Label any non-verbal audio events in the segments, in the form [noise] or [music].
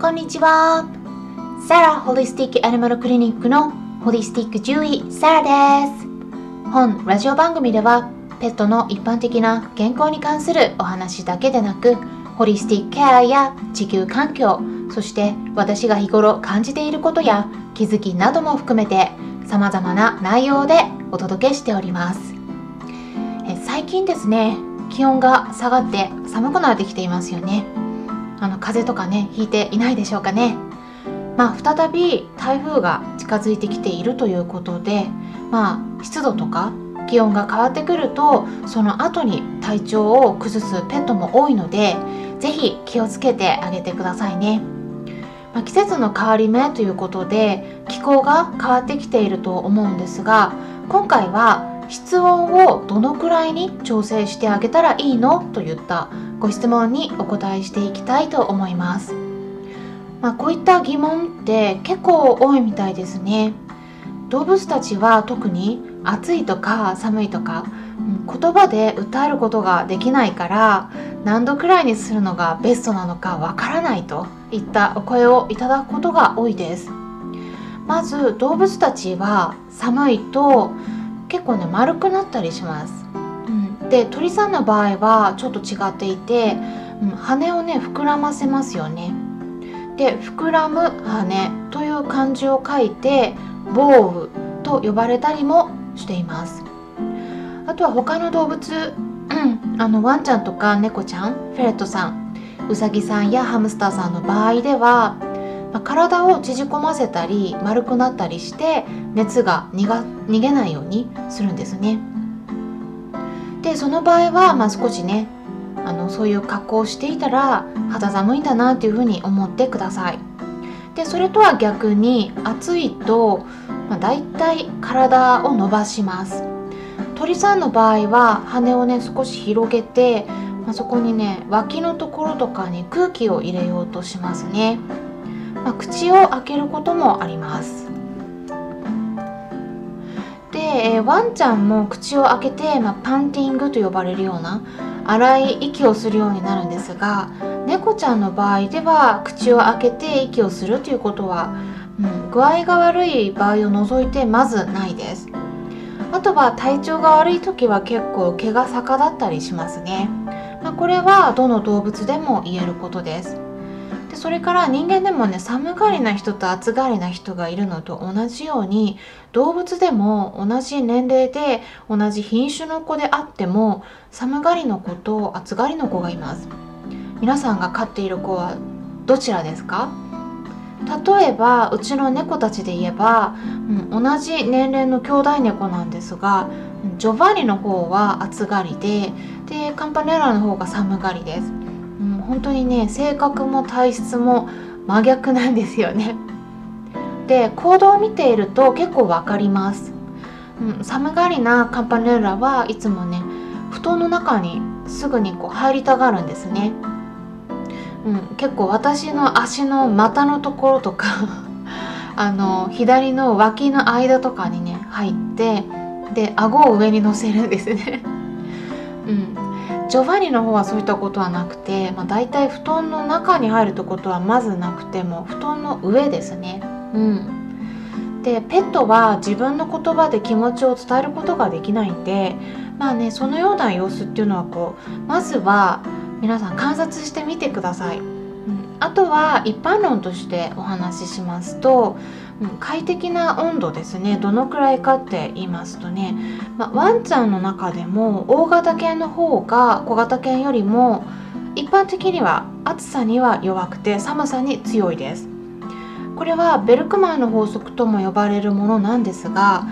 こんにちは。サラホリスティックアニマルクリニックのホリスティック獣医サラです。本ラジオ番組ではペットの一般的な健康に関するお話だけでなくホリスティックケアや地球環境そして私が日頃感じていることや気づきなども含めて様々な内容でお届けしておりますえ最近ですね気温が下がって寒くなってきていますよねあの風邪とかねひいていないでしょうかね。まあ再び台風が近づいてきているということでまあ湿度とか気温が変わってくるとその後に体調を崩すペットも多いので是非気をつけてあげてくださいね、まあ、季節の変わり目ということで気候が変わってきていると思うんですが今回は室温をどのくらいに調整してあげたらいいのといったご質問にお答えしていきたいと思います。まあ、こういった疑問って結構多いみたいですね。動物たちは特に暑いとか寒いとか言葉で訴えることができないから何度くらいにするのがベストなのかわからないといったお声をいただくことが多いですまず動物たちは寒いと結構ね丸くなったりします、うん、で鳥さんの場合はちょっと違っていて、うん、羽をね膨らませますよね。で膨らむ羽という漢字を書いてボウと呼ばれたりもしています。あとは他の動物、うん、あのワンちゃんとか猫ちゃんフェレットさんウサギさんやハムスターさんの場合では、まあ、体を縮こませたり丸くなったりして熱が逃げないようにするんですね。でその場合は、まあ、少しねあのそういう格好をしていたら肌寒いんだなっていうふうに思ってください。でそれとは逆に暑いと、まあ、大体体を伸ばします。鳥さんの場合は羽をね少し広げて、まあ、そこにね脇のところとかに空気を入れようとしますね、まあ、口を開けることもあります。で、えワンちゃんも口を開けて、まあ、パンティングと呼ばれるような荒い息をするようになるんですが猫ちゃんの場合では口を開けて息をするということは、うん、具合が悪い場合を除いてまずないです。あとは体調が悪い時は結構毛が逆立ったりしますね、まあ、これはどの動物でも言えることです。それから人間でもね寒がりな人と暑がりな人がいるのと同じように動物でも同じ年齢で同じ品種の子であっても寒がりの子と暑がりの子がいます。皆さんが飼っている子はどちらですか？例えばうちの猫たちで言えば、うん、同じ年齢の兄弟猫なんですがジョバンニの方は暑がりででカンパネラの方が寒がりです、本当にね性格も体質も真逆なんですよね。で行動を見ていると結構分かります、うん、寒がりなカンパネラはいつもね布団の中にすぐにこう入りたがるんですね。うん、結構私の足の股のところとか [laughs] あの左の脇の間とかにね入ってで顎を上に乗せるんですね。うん、ジョバニの方はそういったことはなくて、まあ、大体布団の中に入るってことはまずなくても布団の上ですね。うん、でペットは自分の言葉で気持ちを伝えることができないんでまあねそのような様子っていうのはこうまずは皆さん観察してみてください、うん、あとは一般論としてお話ししますと、うん、快適な温度ですね。どのくらいかって言いますとね、まあ、ワンちゃんの中でも大型犬の方が小型犬よりも一般的には暑さには弱くて寒さに強いです。これはベルクマンの法則とも呼ばれるものなんですが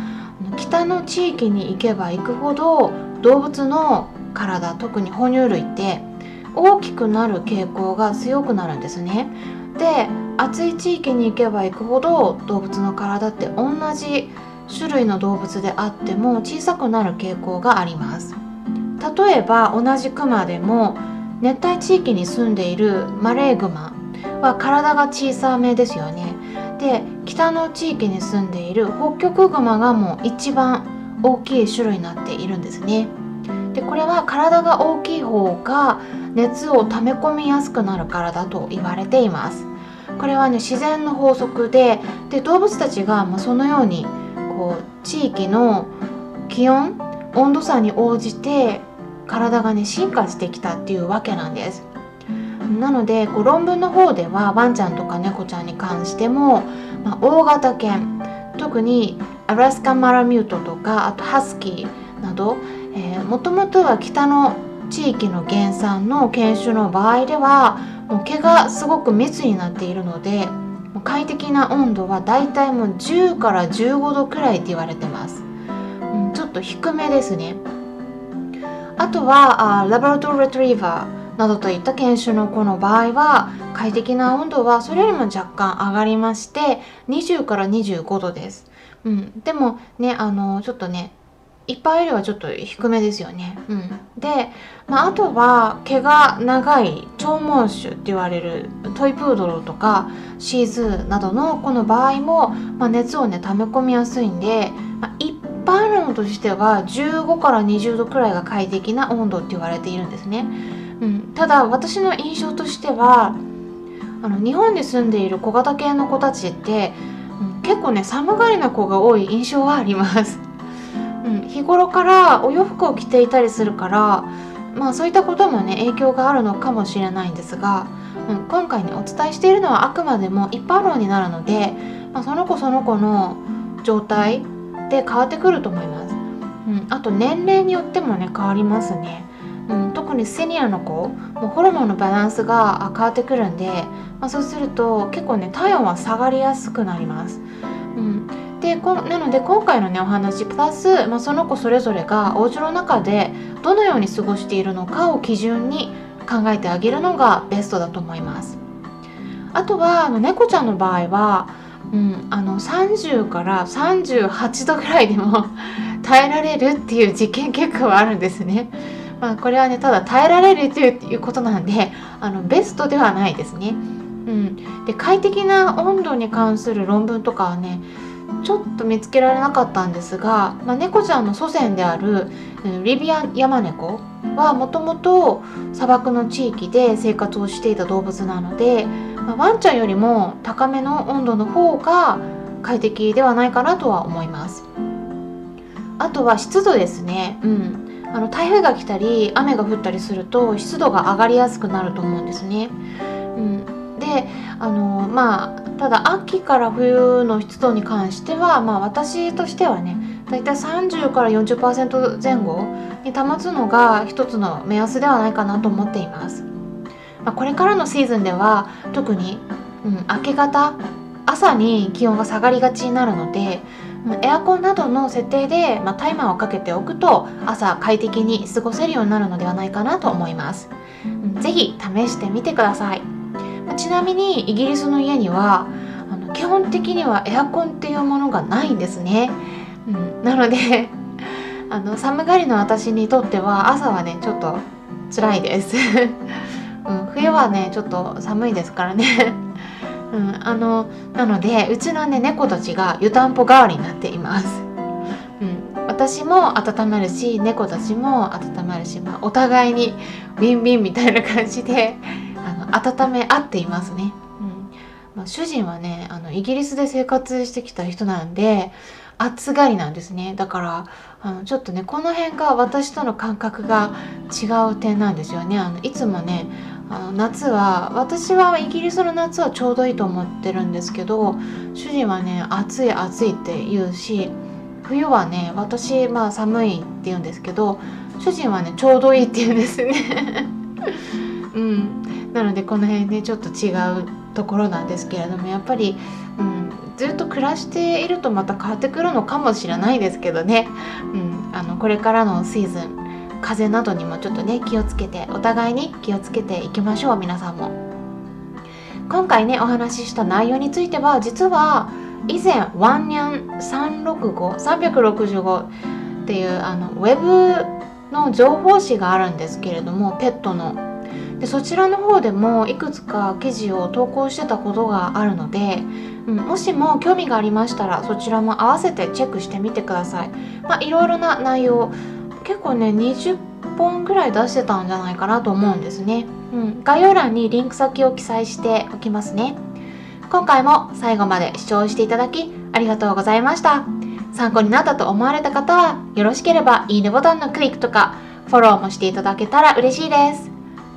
北の地域に行けば行くほど動物の体特に哺乳類って大きくなる傾向が強くなるんですね。で暑い地域に行けば行くほど動物の体って同じ種類の動物であっても小さくなる傾向があります。例えば同じクマでも熱帯地域に住んでいるマレーグマは体が小さめですよね。で北の地域に住んでいる北極グマがもう一番大きい種類になっているんですね。でこれは体が大きい方が熱を溜め込みやすくなるからだと言われていますこれはね自然の法則でで動物たちが、ま、そのようにこう地域の気温温度差に応じて体がね進化してきたっていうわけなんです。なのでこう論文の方ではワンちゃんとか猫ちゃんに関しても、まあ、大型犬特にアラスカマラミュートとかあとハスキーなどもともとは北の地域の原産の犬種の場合ではもう毛がすごく密になっているので快適な温度はだいたいもう10から15度くらいって言われてます、うん、ちょっと低めですね。あとはあラバラトレトリーバーなどといった犬種の子の場合は快適な温度はそれよりも若干上がりまして20から25度です、うん、でもねあのちょっとね一般よりはちょっと低めですよね。うん、で、まあ、あとは毛が長い長毛種って言われるトイプードルとかシーズーなどの子の場合も、まあ、熱をね溜め込みやすいんで、まあ、一般論としては15から20度くらいが快適な温度って言われているんですね。うん、ただ私の印象としてはあの日本に住んでいる小型犬の子たちって、うん、結構ね寒がりな子が多い印象はあります。うん、日頃からお洋服を着ていたりするからまあそういったこともね影響があるのかもしれないんですが、うん、今回ねお伝えしているのはあくまでも一般論になるので、まあ、その子その子の状態で変わってくると思います、うん、あと年齢によってもね変わりますね、うん、特にセニアの子もうホルモンのバランスが変わってくるんで、まあ、そうすると結構ね体温は下がりやすくなります、うんでなので今回のねお話プラス、まあ、その子それぞれがお家の中でどのように過ごしているのかを基準に考えてあげるのがベストだと思います。あとは猫ちゃんの場合は、うん、あの30から38度ぐらいでも耐えられるっていう実験結果はあるんですね。まあ、これはねただ耐えられるということなんであのベストではないですね。うん、で快適な温度に関する論文とかはねちょっと見つけられなかったんですが、まあ、猫ちゃんの祖先であるリビアンヤマネコはもともと砂漠の地域で生活をしていた動物なので、まあ、ワンちゃんよりも高めの温度の方が快適ではないかなとは思います。あとは湿度ですね。うん。あの台風が来たり雨が降ったりすると湿度が上がりやすくなると思うんですね、うん、であのまあただ秋から冬の湿度に関しては、まあ、私としてはねだいたい30から40%前後に保つのが一つの目安ではないかなと思っています、まあ、これからのシーズンでは特に、うん、明け方朝に気温が下がりがちになるのでエアコンなどの設定で、まあ、タイマーをかけておくと朝快適に過ごせるようになるのではないかなと思います。是非試してみてください。ちなみにイギリスの家にはあの基本的にはエアコンっていうものがないんですね、うん、なので [laughs] あの寒がりの私にとっては朝はねちょっと辛いです、[laughs] うん、冬はねちょっと寒いですからね。[laughs] うん、あのなのでうちのね猫たちが湯たんぽ代わりになっています、うん、私も温まるし猫たちも温まるし、まあ、お互いにビンビンみたいな感じで温め合っていますね。うん。まあ、主人はねあのイギリスで生活してきた人なんで暑がりなんですね。だからあのちょっとねこの辺が私との感覚が違う点なんですよね。あのいつもねあの夏は私はイギリスの夏はちょうどいいと思ってるんですけど主人はね暑い暑いって言うし冬はね私まあ寒いって言うんですけど主人はねちょうどいいって言うんですね。[laughs] うんなのでこの辺ねちょっと違うところなんですけれどもやっぱり、うん、ずっと暮らしているとまた変わってくるのかもしれないですけどね、うん、あのこれからのシーズン風邪などにもちょっとね気をつけてお互いに気をつけていきましょう皆さんも。今回ねお話しした内容については実は以前ワンニャン365365っていうあのウェブの情報誌があるんですけれどもペットのでそちらの方でもいくつか記事を投稿してたことがあるので、うん、もしも興味がありましたらそちらも合わせてチェックしてみてください。まあ、いろいろな内容結構ね20本ぐらい出してたんじゃないかなと思うんですね。うん、概要欄にリンク先を記載しておきますね。今回も最後まで視聴していただきありがとうございました。参考になったと思われた方はよろしければいいねボタンのクリックとかフォローもしていただけたら嬉しいです。